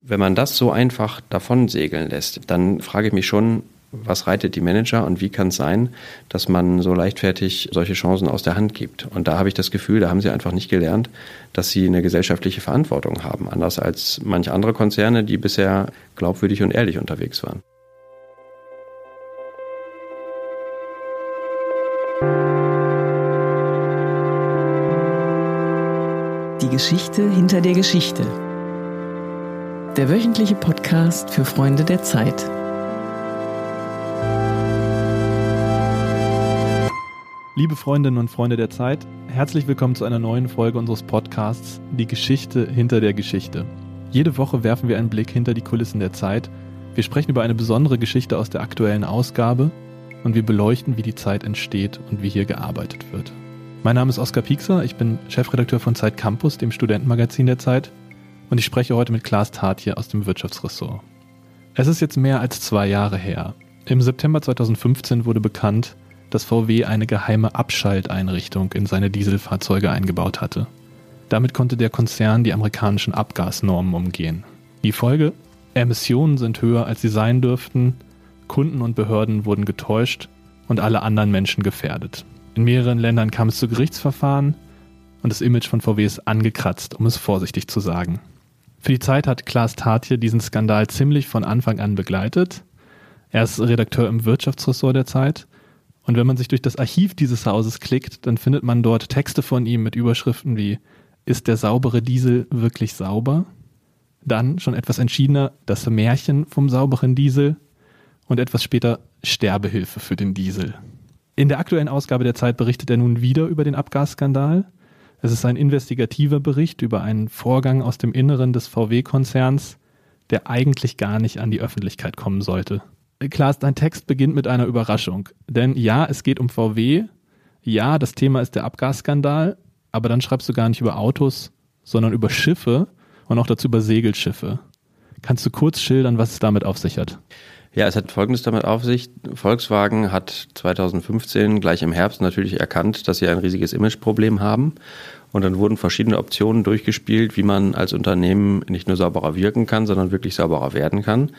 Wenn man das so einfach davon segeln lässt, dann frage ich mich schon, was reitet die Manager und wie kann es sein, dass man so leichtfertig solche Chancen aus der Hand gibt? Und da habe ich das Gefühl, da haben sie einfach nicht gelernt, dass sie eine gesellschaftliche Verantwortung haben, anders als manche andere Konzerne, die bisher glaubwürdig und ehrlich unterwegs waren. Die Geschichte hinter der Geschichte. Der wöchentliche Podcast für Freunde der Zeit. Liebe Freundinnen und Freunde der Zeit, herzlich willkommen zu einer neuen Folge unseres Podcasts Die Geschichte hinter der Geschichte. Jede Woche werfen wir einen Blick hinter die Kulissen der Zeit. Wir sprechen über eine besondere Geschichte aus der aktuellen Ausgabe und wir beleuchten, wie die Zeit entsteht und wie hier gearbeitet wird. Mein Name ist Oskar Piekser, ich bin Chefredakteur von Zeit Campus, dem Studentenmagazin der Zeit, und ich spreche heute mit Klaas Tatje aus dem Wirtschaftsressort. Es ist jetzt mehr als zwei Jahre her. Im September 2015 wurde bekannt, dass VW eine geheime Abschalteinrichtung in seine Dieselfahrzeuge eingebaut hatte. Damit konnte der Konzern die amerikanischen Abgasnormen umgehen. Die Folge? Emissionen sind höher, als sie sein dürften, Kunden und Behörden wurden getäuscht und alle anderen Menschen gefährdet. In mehreren Ländern kam es zu Gerichtsverfahren und das Image von VW ist angekratzt, um es vorsichtig zu sagen. Für die Zeit hat Klaas Tatje diesen Skandal ziemlich von Anfang an begleitet. Er ist Redakteur im Wirtschaftsressort der Zeit und wenn man sich durch das Archiv dieses Hauses klickt, dann findet man dort Texte von ihm mit Überschriften wie Ist der saubere Diesel wirklich sauber? Dann schon etwas entschiedener das Märchen vom sauberen Diesel und etwas später Sterbehilfe für den Diesel. In der aktuellen Ausgabe der Zeit berichtet er nun wieder über den Abgasskandal. Es ist ein investigativer Bericht über einen Vorgang aus dem Inneren des VW-Konzerns, der eigentlich gar nicht an die Öffentlichkeit kommen sollte. Klaas, dein Text beginnt mit einer Überraschung. Denn ja, es geht um VW. Ja, das Thema ist der Abgasskandal. Aber dann schreibst du gar nicht über Autos, sondern über Schiffe und auch dazu über Segelschiffe. Kannst du kurz schildern, was es damit auf sich hat? Ja, es hat Folgendes damit auf sich. Volkswagen hat 2015 gleich im Herbst natürlich erkannt, dass sie ein riesiges Imageproblem haben. Und dann wurden verschiedene Optionen durchgespielt, wie man als Unternehmen nicht nur sauberer wirken kann, sondern wirklich sauberer werden kann.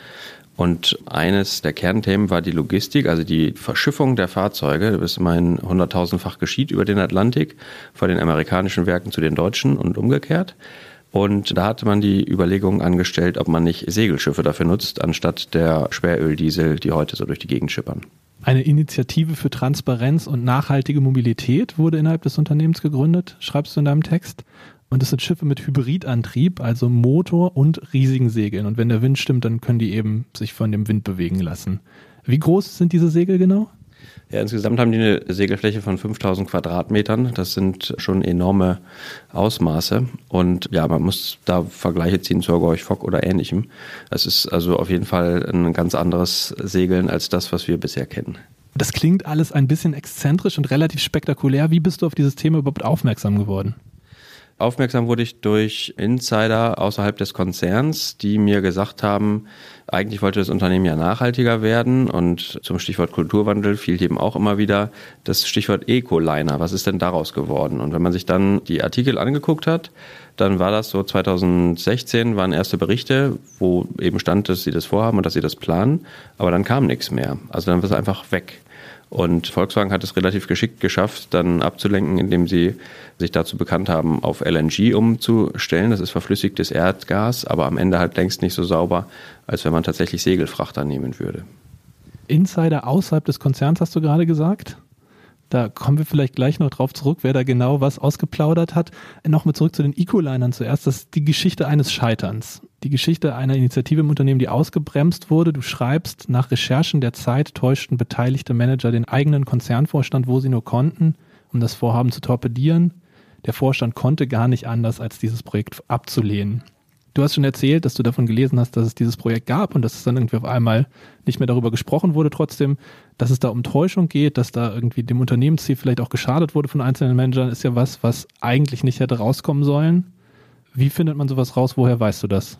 Und eines der Kernthemen war die Logistik, also die Verschiffung der Fahrzeuge, das immerhin hunderttausendfach geschieht über den Atlantik, von den amerikanischen Werken zu den deutschen und umgekehrt. Und da hatte man die Überlegung angestellt, ob man nicht Segelschiffe dafür nutzt, anstatt der Schweröldiesel, die heute so durch die Gegend schippern. Eine Initiative für Transparenz und nachhaltige Mobilität wurde innerhalb des Unternehmens gegründet, schreibst du in deinem Text. Und das sind Schiffe mit Hybridantrieb, also Motor und riesigen Segeln. Und wenn der Wind stimmt, dann können die eben sich von dem Wind bewegen lassen. Wie groß sind diese Segel genau? Ja, insgesamt haben die eine Segelfläche von 5000 Quadratmetern. Das sind schon enorme Ausmaße. Und ja, man muss da Vergleiche ziehen zur Gorch Fock oder ähnlichem. Es ist also auf jeden Fall ein ganz anderes Segeln als das, was wir bisher kennen. Das klingt alles ein bisschen exzentrisch und relativ spektakulär. Wie bist du auf dieses Thema überhaupt aufmerksam geworden? Aufmerksam wurde ich durch Insider außerhalb des Konzerns, die mir gesagt haben, eigentlich wollte das Unternehmen ja nachhaltiger werden und zum Stichwort Kulturwandel fiel eben auch immer wieder das Stichwort Ecoliner. Was ist denn daraus geworden? Und wenn man sich dann die Artikel angeguckt hat, dann war das so 2016 waren erste Berichte, wo eben stand, dass sie das vorhaben und dass sie das planen, aber dann kam nichts mehr. Also dann war es einfach weg. Und Volkswagen hat es relativ geschickt geschafft, dann abzulenken, indem sie sich dazu bekannt haben, auf LNG umzustellen. Das ist verflüssigtes Erdgas, aber am Ende halt längst nicht so sauber, als wenn man tatsächlich Segelfrachter nehmen würde. Insider außerhalb des Konzerns hast du gerade gesagt? Da kommen wir vielleicht gleich noch drauf zurück, wer da genau was ausgeplaudert hat. Nochmal zurück zu den Ecolinern zuerst. Das ist die Geschichte eines Scheiterns. Die Geschichte einer Initiative im Unternehmen, die ausgebremst wurde. Du schreibst, nach Recherchen der Zeit täuschten beteiligte Manager den eigenen Konzernvorstand, wo sie nur konnten, um das Vorhaben zu torpedieren. Der Vorstand konnte gar nicht anders, als dieses Projekt abzulehnen. Du hast schon erzählt, dass du davon gelesen hast, dass es dieses Projekt gab und dass es dann irgendwie auf einmal nicht mehr darüber gesprochen wurde. Trotzdem, dass es da um Täuschung geht, dass da irgendwie dem Unternehmensziel vielleicht auch geschadet wurde von einzelnen Managern, ist ja was, was eigentlich nicht hätte rauskommen sollen. Wie findet man sowas raus? Woher weißt du das?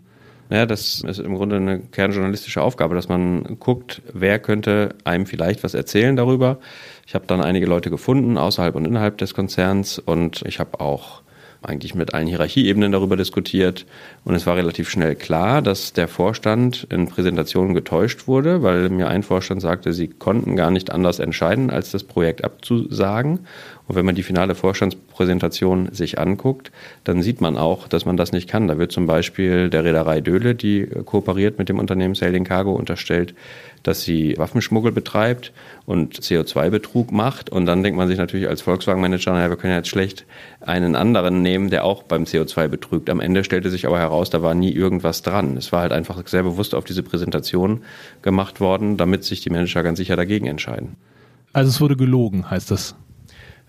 Ja, das ist im Grunde eine kernjournalistische Aufgabe, dass man guckt, wer könnte einem vielleicht was erzählen darüber. Ich habe dann einige Leute gefunden, außerhalb und innerhalb des Konzerns und ich habe auch eigentlich mit allen Hierarchieebenen darüber diskutiert. Und es war relativ schnell klar, dass der Vorstand in Präsentationen getäuscht wurde, weil mir ein Vorstand sagte, sie konnten gar nicht anders entscheiden, als das Projekt abzusagen. Und wenn man die finale Vorstandspräsentation sich anguckt, dann sieht man auch, dass man das nicht kann. Da wird zum Beispiel der Reederei Döhle, die kooperiert mit dem Unternehmen Sailing Cargo, unterstellt, dass sie Waffenschmuggel betreibt und CO2-Betrug macht. Und dann denkt man sich natürlich als Volkswagen-Manager, naja, wir können jetzt schlecht einen anderen nehmen, der auch beim CO2 betrügt. Am Ende stellte sich aber heraus, da war nie irgendwas dran. Es war halt einfach sehr bewusst auf diese Präsentation gemacht worden, damit sich die Manager ganz sicher dagegen entscheiden. Also es wurde gelogen, heißt das?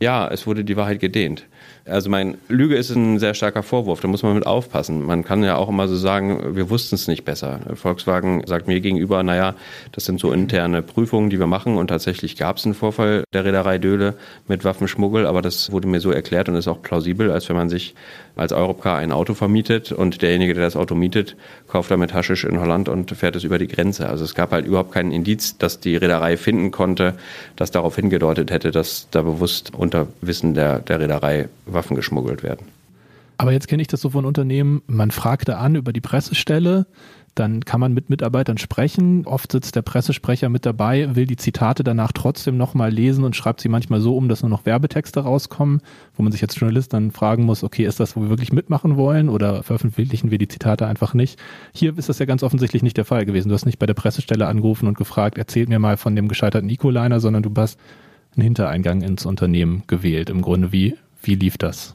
Ja, es wurde die Wahrheit gedehnt. Also mein Lüge ist ein sehr starker Vorwurf, da muss man mit aufpassen. Man kann ja auch immer so sagen, wir wussten es nicht besser. Volkswagen sagt mir gegenüber, naja, das sind so interne Prüfungen, die wir machen und tatsächlich gab es einen Vorfall der Reederei Döhle mit Waffenschmuggel, aber das wurde mir so erklärt und ist auch plausibel, als wenn man sich als Europcar ein Auto vermietet und derjenige, der das Auto mietet, kauft damit Haschisch in Holland und fährt es über die Grenze. Also es gab halt überhaupt keinen Indiz, dass die Reederei finden konnte, das darauf hingedeutet hätte, dass da bewusst unter Wissen der, der Reederei Waffen geschmuggelt werden. Aber jetzt kenne ich das so von Unternehmen, man fragte an über die Pressestelle, dann kann man mit Mitarbeitern sprechen. Oft sitzt der Pressesprecher mit dabei, will die Zitate danach trotzdem nochmal lesen und schreibt sie manchmal so um, dass nur noch Werbetexte rauskommen, wo man sich als Journalist dann fragen muss, okay, ist das, wo wir wirklich mitmachen wollen oder veröffentlichen wir die Zitate einfach nicht? Hier ist das ja ganz offensichtlich nicht der Fall gewesen. Du hast nicht bei der Pressestelle angerufen und gefragt, erzählt mir mal von dem gescheiterten Ecoliner, sondern du hast einen Hintereingang ins Unternehmen gewählt. Im Grunde, wie wie lief das?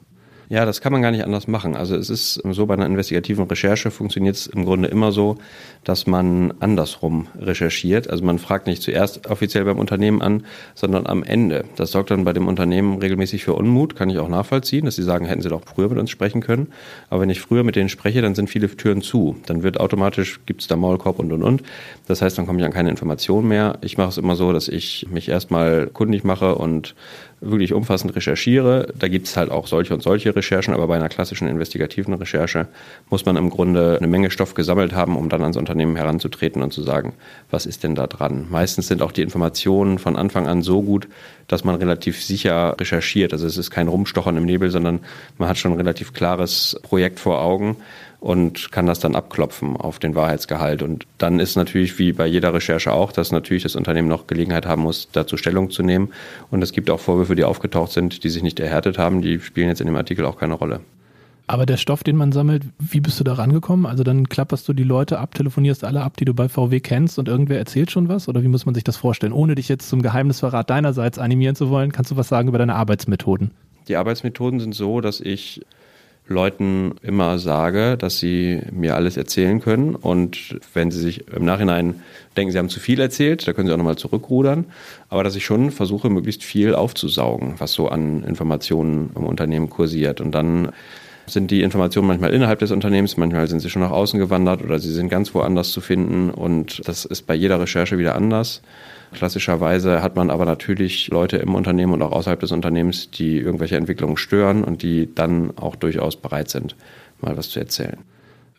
Ja, das kann man gar nicht anders machen. Also es ist so, bei einer investigativen Recherche funktioniert es im Grunde immer so, dass man andersrum recherchiert. Also man fragt nicht zuerst offiziell beim Unternehmen an, sondern am Ende. Das sorgt dann bei dem Unternehmen regelmäßig für Unmut, kann ich auch nachvollziehen, dass sie sagen, hätten sie doch früher mit uns sprechen können. Aber wenn ich früher mit denen spreche, dann sind viele Türen zu. Dann wird automatisch, gibt es da Maulkorb und und und. Das heißt, dann komme ich an keine Informationen mehr. Ich mache es immer so, dass ich mich erstmal kundig mache und wirklich umfassend recherchiere. Da gibt es halt auch solche und solche Recherchen, aber bei einer klassischen investigativen Recherche muss man im Grunde eine Menge Stoff gesammelt haben, um dann ans Unternehmen heranzutreten und zu sagen, was ist denn da dran? Meistens sind auch die Informationen von Anfang an so gut, dass man relativ sicher recherchiert. Also es ist kein Rumstochern im Nebel, sondern man hat schon ein relativ klares Projekt vor Augen und kann das dann abklopfen auf den Wahrheitsgehalt. Und dann ist natürlich wie bei jeder Recherche auch, dass natürlich das Unternehmen noch Gelegenheit haben muss, dazu Stellung zu nehmen. Und es gibt auch Vorwürfe, die aufgetaucht sind, die sich nicht erhärtet haben. Die spielen jetzt in dem Artikel auch keine Rolle. Aber der Stoff, den man sammelt, wie bist du da rangekommen? Also dann klapperst du die Leute ab, telefonierst alle ab, die du bei VW kennst und irgendwer erzählt schon was? Oder wie muss man sich das vorstellen? Ohne dich jetzt zum Geheimnisverrat deinerseits animieren zu wollen, kannst du was sagen über deine Arbeitsmethoden? Die Arbeitsmethoden sind so, dass ich Leuten immer sage, dass sie mir alles erzählen können. Und wenn sie sich im Nachhinein denken, sie haben zu viel erzählt, da können sie auch nochmal zurückrudern. Aber dass ich schon versuche, möglichst viel aufzusaugen, was so an Informationen im Unternehmen kursiert. Und dann sind die Informationen manchmal innerhalb des Unternehmens, manchmal sind sie schon nach außen gewandert oder sie sind ganz woanders zu finden. Und das ist bei jeder Recherche wieder anders. Klassischerweise hat man aber natürlich Leute im Unternehmen und auch außerhalb des Unternehmens, die irgendwelche Entwicklungen stören und die dann auch durchaus bereit sind, mal was zu erzählen.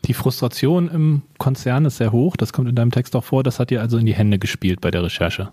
Die Frustration im Konzern ist sehr hoch, das kommt in deinem Text auch vor, das hat dir also in die Hände gespielt bei der Recherche.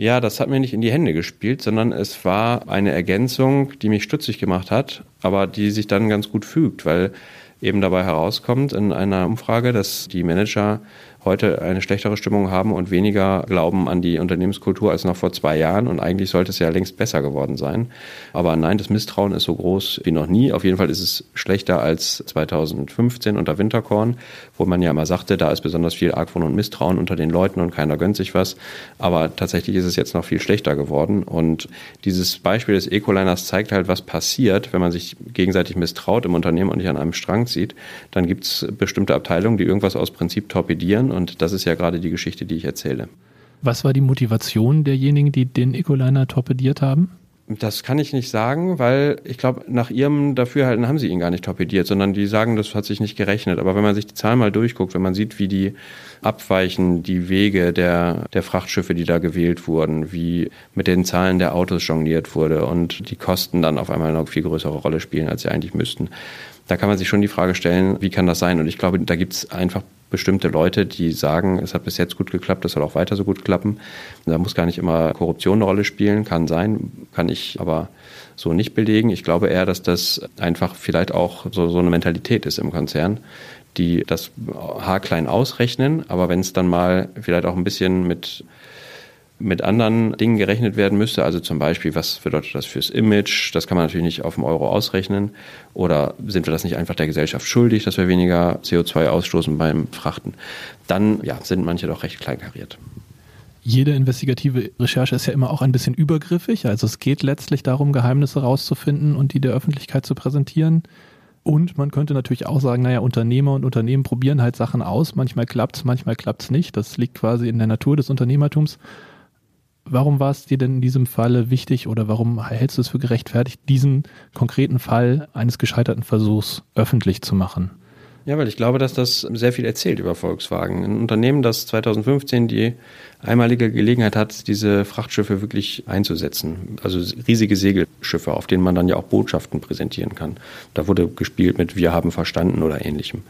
Ja, das hat mir nicht in die Hände gespielt, sondern es war eine Ergänzung, die mich stutzig gemacht hat, aber die sich dann ganz gut fügt, weil eben dabei herauskommt in einer Umfrage, dass die Manager heute eine schlechtere Stimmung haben und weniger glauben an die Unternehmenskultur als noch vor zwei Jahren. Und eigentlich sollte es ja längst besser geworden sein. Aber nein, das Misstrauen ist so groß wie noch nie. Auf jeden Fall ist es schlechter als 2015 unter Winterkorn, wo man ja immer sagte, da ist besonders viel Argwohn und Misstrauen unter den Leuten und keiner gönnt sich was. Aber tatsächlich ist es jetzt noch viel schlechter geworden. Und dieses Beispiel des Ecoliners zeigt halt, was passiert, wenn man sich gegenseitig misstraut im Unternehmen und nicht an einem Strang zieht. Dann gibt es bestimmte Abteilungen, die irgendwas aus Prinzip torpedieren und das ist ja gerade die Geschichte, die ich erzähle. Was war die Motivation derjenigen, die den Ecoliner torpediert haben? Das kann ich nicht sagen, weil ich glaube, nach ihrem Dafürhalten haben sie ihn gar nicht torpediert, sondern die sagen, das hat sich nicht gerechnet. Aber wenn man sich die Zahlen mal durchguckt, wenn man sieht, wie die abweichen, die Wege der, der Frachtschiffe, die da gewählt wurden, wie mit den Zahlen der Autos jongliert wurde und die Kosten dann auf einmal eine viel größere Rolle spielen, als sie eigentlich müssten, da kann man sich schon die Frage stellen, wie kann das sein? Und ich glaube, da gibt es einfach bestimmte Leute, die sagen, es hat bis jetzt gut geklappt, es soll auch weiter so gut klappen. Da muss gar nicht immer Korruption eine Rolle spielen, kann sein, kann ich aber so nicht belegen. Ich glaube eher, dass das einfach vielleicht auch so, so eine Mentalität ist im Konzern, die das haarklein ausrechnen, aber wenn es dann mal vielleicht auch ein bisschen mit mit anderen Dingen gerechnet werden müsste. Also zum Beispiel, was bedeutet das fürs Image? Das kann man natürlich nicht auf dem Euro ausrechnen. Oder sind wir das nicht einfach der Gesellschaft schuldig, dass wir weniger CO2 ausstoßen beim Frachten? Dann ja, sind manche doch recht kleinkariert. Jede investigative Recherche ist ja immer auch ein bisschen übergriffig. Also es geht letztlich darum, Geheimnisse rauszufinden und die der Öffentlichkeit zu präsentieren. Und man könnte natürlich auch sagen, naja, Unternehmer und Unternehmen probieren halt Sachen aus. Manchmal klappt es, manchmal klappt es nicht. Das liegt quasi in der Natur des Unternehmertums. Warum war es dir denn in diesem Falle wichtig oder warum hältst du es für gerechtfertigt, diesen konkreten Fall eines gescheiterten Versuchs öffentlich zu machen? Ja, weil ich glaube, dass das sehr viel erzählt über Volkswagen. Ein Unternehmen, das 2015 die einmalige Gelegenheit hat, diese Frachtschiffe wirklich einzusetzen. Also riesige Segelschiffe, auf denen man dann ja auch Botschaften präsentieren kann. Da wurde gespielt mit Wir haben verstanden oder ähnlichem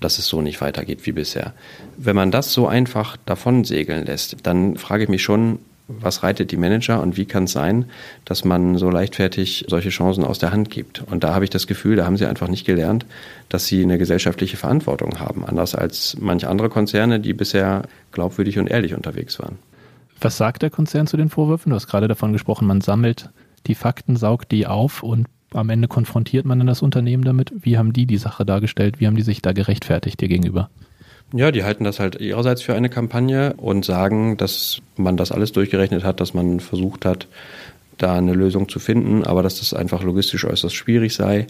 dass es so nicht weitergeht wie bisher. Wenn man das so einfach davon segeln lässt, dann frage ich mich schon, was reitet die Manager und wie kann es sein, dass man so leichtfertig solche Chancen aus der Hand gibt. Und da habe ich das Gefühl, da haben sie einfach nicht gelernt, dass sie eine gesellschaftliche Verantwortung haben, anders als manche andere Konzerne, die bisher glaubwürdig und ehrlich unterwegs waren. Was sagt der Konzern zu den Vorwürfen? Du hast gerade davon gesprochen, man sammelt die Fakten, saugt die auf und am Ende konfrontiert man dann das Unternehmen damit. Wie haben die die Sache dargestellt? Wie haben die sich da gerechtfertigt dir gegenüber? Ja, die halten das halt ihrerseits für eine Kampagne und sagen, dass man das alles durchgerechnet hat, dass man versucht hat, da eine Lösung zu finden, aber dass das einfach logistisch äußerst schwierig sei.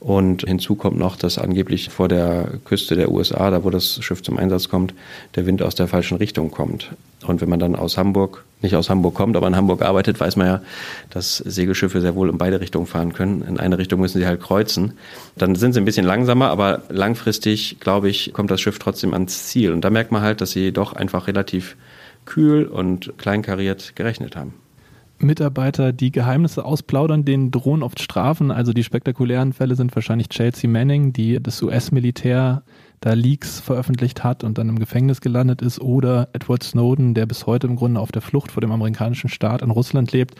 Und hinzu kommt noch, dass angeblich vor der Küste der USA, da wo das Schiff zum Einsatz kommt, der Wind aus der falschen Richtung kommt. Und wenn man dann aus Hamburg nicht aus Hamburg kommt, aber in Hamburg arbeitet, weiß man ja, dass Segelschiffe sehr wohl in beide Richtungen fahren können. In eine Richtung müssen sie halt kreuzen. Dann sind sie ein bisschen langsamer, aber langfristig, glaube ich, kommt das Schiff trotzdem ans Ziel. Und da merkt man halt, dass sie doch einfach relativ kühl und kleinkariert gerechnet haben. Mitarbeiter, die Geheimnisse ausplaudern, denen drohen oft Strafen. Also die spektakulären Fälle sind wahrscheinlich Chelsea Manning, die das US-Militär da Leaks veröffentlicht hat und dann im Gefängnis gelandet ist, oder Edward Snowden, der bis heute im Grunde auf der Flucht vor dem amerikanischen Staat in Russland lebt.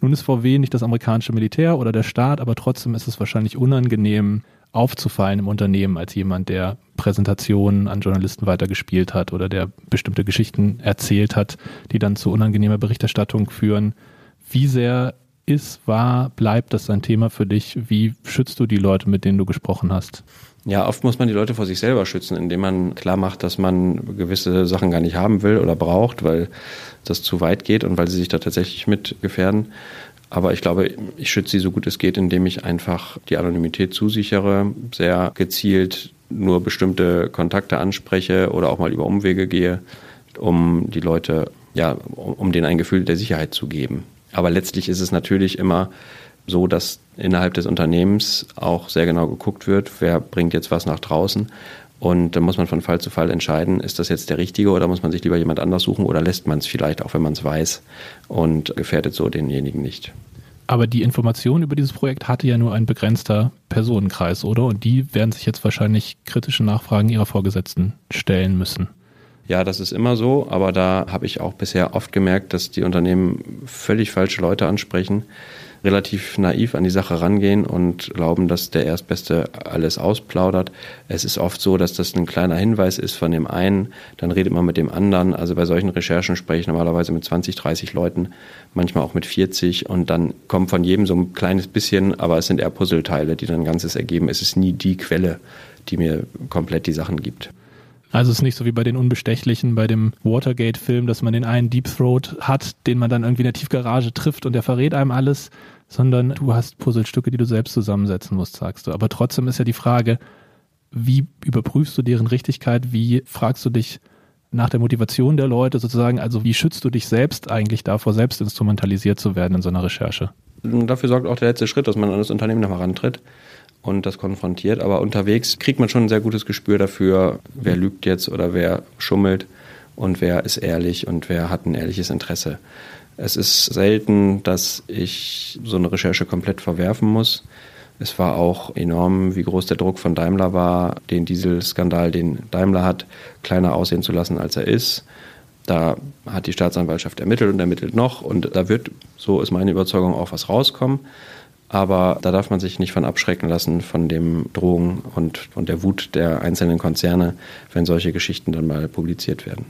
Nun ist VW nicht das amerikanische Militär oder der Staat, aber trotzdem ist es wahrscheinlich unangenehm, aufzufallen im Unternehmen als jemand, der Präsentationen an Journalisten weitergespielt hat oder der bestimmte Geschichten erzählt hat, die dann zu unangenehmer Berichterstattung führen. Wie sehr ist, war, bleibt das ein Thema für dich? Wie schützt du die Leute, mit denen du gesprochen hast? Ja, oft muss man die Leute vor sich selber schützen, indem man klar macht, dass man gewisse Sachen gar nicht haben will oder braucht, weil das zu weit geht und weil sie sich da tatsächlich mit gefährden. Aber ich glaube, ich schütze sie so gut es geht, indem ich einfach die Anonymität zusichere, sehr gezielt nur bestimmte Kontakte anspreche oder auch mal über Umwege gehe, um die Leute, ja, um denen ein Gefühl der Sicherheit zu geben. Aber letztlich ist es natürlich immer so, dass innerhalb des Unternehmens auch sehr genau geguckt wird, wer bringt jetzt was nach draußen. Und dann muss man von Fall zu Fall entscheiden, ist das jetzt der Richtige oder muss man sich lieber jemand anders suchen oder lässt man es vielleicht, auch wenn man es weiß und gefährdet so denjenigen nicht. Aber die Information über dieses Projekt hatte ja nur ein begrenzter Personenkreis, oder? Und die werden sich jetzt wahrscheinlich kritischen Nachfragen ihrer Vorgesetzten stellen müssen. Ja, das ist immer so, aber da habe ich auch bisher oft gemerkt, dass die Unternehmen völlig falsche Leute ansprechen, relativ naiv an die Sache rangehen und glauben, dass der Erstbeste alles ausplaudert. Es ist oft so, dass das ein kleiner Hinweis ist von dem einen, dann redet man mit dem anderen. Also bei solchen Recherchen spreche ich normalerweise mit 20, 30 Leuten, manchmal auch mit 40 und dann kommt von jedem so ein kleines bisschen, aber es sind eher Puzzleteile, die dann Ganzes ergeben. Es ist nie die Quelle, die mir komplett die Sachen gibt. Also es ist nicht so wie bei den Unbestechlichen, bei dem Watergate-Film, dass man den einen Deep Throat hat, den man dann irgendwie in der Tiefgarage trifft und der verrät einem alles, sondern du hast Puzzlestücke, die du selbst zusammensetzen musst, sagst du. Aber trotzdem ist ja die Frage, wie überprüfst du deren Richtigkeit? Wie fragst du dich nach der Motivation der Leute sozusagen? Also wie schützt du dich selbst eigentlich davor, selbst instrumentalisiert zu werden in so einer Recherche? Dafür sorgt auch der letzte Schritt, dass man an das Unternehmen nochmal rantritt und das konfrontiert. Aber unterwegs kriegt man schon ein sehr gutes Gespür dafür, wer lügt jetzt oder wer schummelt und wer ist ehrlich und wer hat ein ehrliches Interesse. Es ist selten, dass ich so eine Recherche komplett verwerfen muss. Es war auch enorm, wie groß der Druck von Daimler war, den Dieselskandal, den Daimler hat, kleiner aussehen zu lassen, als er ist. Da hat die Staatsanwaltschaft ermittelt und ermittelt noch und da wird, so ist meine Überzeugung, auch was rauskommen. Aber da darf man sich nicht von abschrecken lassen von dem Drohung und, und der Wut der einzelnen Konzerne, wenn solche Geschichten dann mal publiziert werden.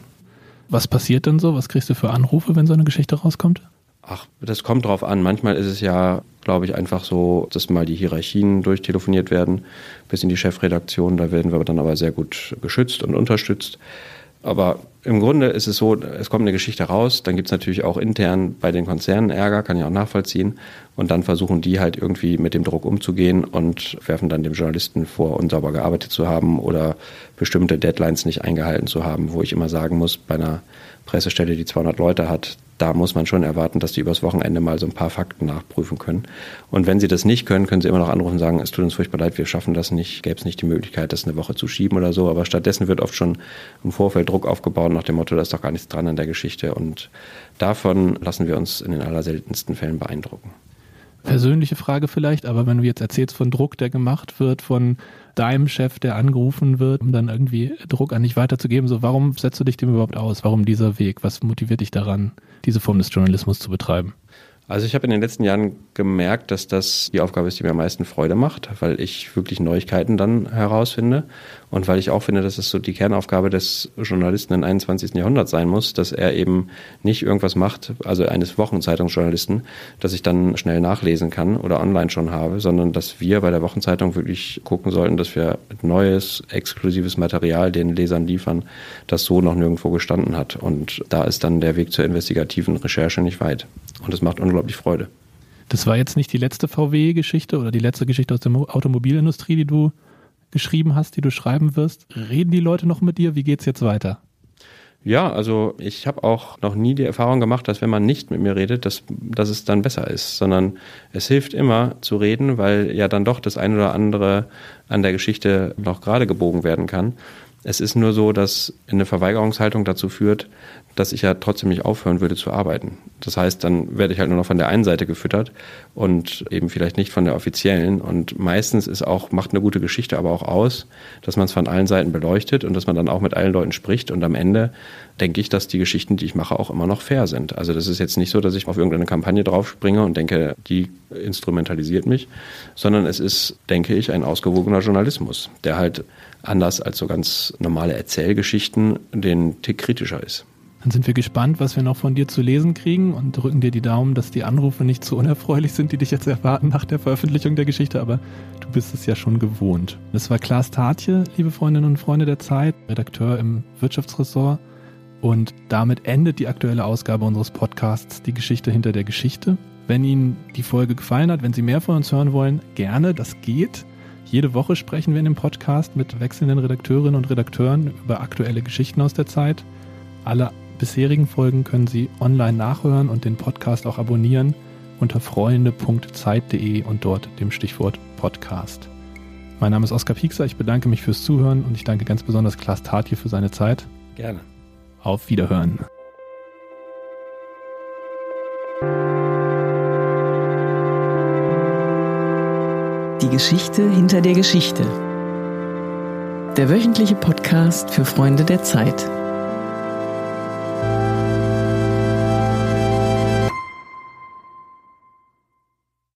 Was passiert denn so? Was kriegst du für Anrufe, wenn so eine Geschichte rauskommt? Ach, das kommt drauf an. Manchmal ist es ja, glaube ich, einfach so, dass mal die Hierarchien durchtelefoniert werden, bis in die Chefredaktion. Da werden wir dann aber sehr gut geschützt und unterstützt. Aber im Grunde ist es so, es kommt eine Geschichte raus, dann gibt es natürlich auch intern bei den Konzernen Ärger, kann ich auch nachvollziehen. Und dann versuchen die halt irgendwie mit dem Druck umzugehen und werfen dann dem Journalisten vor, unsauber gearbeitet zu haben oder bestimmte Deadlines nicht eingehalten zu haben, wo ich immer sagen muss, bei einer Pressestelle, die 200 Leute hat, da muss man schon erwarten, dass die übers Wochenende mal so ein paar Fakten nachprüfen können. Und wenn sie das nicht können, können sie immer noch anrufen und sagen, es tut uns furchtbar leid, wir schaffen das nicht, gäbe es nicht die Möglichkeit, das eine Woche zu schieben oder so. Aber stattdessen wird oft schon im Vorfeld Druck aufgebaut nach dem Motto, da ist doch gar nichts dran an der Geschichte. Und davon lassen wir uns in den allerseltensten Fällen beeindrucken. Persönliche Frage vielleicht, aber wenn du jetzt erzählst von Druck, der gemacht wird, von deinem Chef, der angerufen wird, um dann irgendwie Druck an dich weiterzugeben, so warum setzt du dich dem überhaupt aus? Warum dieser Weg? Was motiviert dich daran, diese Form des Journalismus zu betreiben? Also ich habe in den letzten Jahren gemerkt, dass das die Aufgabe ist, die mir am meisten Freude macht, weil ich wirklich Neuigkeiten dann herausfinde und weil ich auch finde, dass es so die Kernaufgabe des Journalisten im 21. Jahrhundert sein muss, dass er eben nicht irgendwas macht, also eines Wochenzeitungsjournalisten, dass ich dann schnell nachlesen kann oder online schon habe, sondern dass wir bei der Wochenzeitung wirklich gucken sollten, dass wir neues, exklusives Material den Lesern liefern, das so noch nirgendwo gestanden hat. Und da ist dann der Weg zur investigativen Recherche nicht weit. Und es macht unglaublich Freude. Das war jetzt nicht die letzte VW-Geschichte oder die letzte Geschichte aus der Automobilindustrie, die du geschrieben hast, die du schreiben wirst. Reden die Leute noch mit dir? Wie geht's jetzt weiter? Ja, also ich habe auch noch nie die Erfahrung gemacht, dass wenn man nicht mit mir redet, dass, dass es dann besser ist, sondern es hilft immer zu reden, weil ja dann doch das eine oder andere an der Geschichte noch gerade gebogen werden kann. Es ist nur so, dass eine Verweigerungshaltung dazu führt, dass ich ja trotzdem nicht aufhören würde zu arbeiten. Das heißt, dann werde ich halt nur noch von der einen Seite gefüttert und eben vielleicht nicht von der offiziellen. Und meistens ist auch, macht eine gute Geschichte aber auch aus, dass man es von allen Seiten beleuchtet und dass man dann auch mit allen Leuten spricht. Und am Ende denke ich, dass die Geschichten, die ich mache, auch immer noch fair sind. Also das ist jetzt nicht so, dass ich auf irgendeine Kampagne draufspringe und denke, die instrumentalisiert mich, sondern es ist, denke ich, ein ausgewogener Journalismus, der halt anders als so ganz normale Erzählgeschichten den Tick kritischer ist. Dann sind wir gespannt, was wir noch von dir zu lesen kriegen und drücken dir die Daumen, dass die Anrufe nicht zu unerfreulich sind, die dich jetzt erwarten nach der Veröffentlichung der Geschichte, aber du bist es ja schon gewohnt. Das war Klaas Tatje, liebe Freundinnen und Freunde der Zeit, Redakteur im Wirtschaftsressort. Und damit endet die aktuelle Ausgabe unseres Podcasts Die Geschichte hinter der Geschichte. Wenn Ihnen die Folge gefallen hat, wenn Sie mehr von uns hören wollen, gerne, das geht. Jede Woche sprechen wir in dem Podcast mit wechselnden Redakteurinnen und Redakteuren über aktuelle Geschichten aus der Zeit. Alle bisherigen Folgen können Sie online nachhören und den Podcast auch abonnieren unter freunde.zeit.de und dort dem Stichwort Podcast. Mein Name ist Oskar Piekser, ich bedanke mich fürs Zuhören und ich danke ganz besonders Klaas Tatje für seine Zeit. Gerne. Auf Wiederhören. Geschichte hinter der Geschichte. Der wöchentliche Podcast für Freunde der Zeit.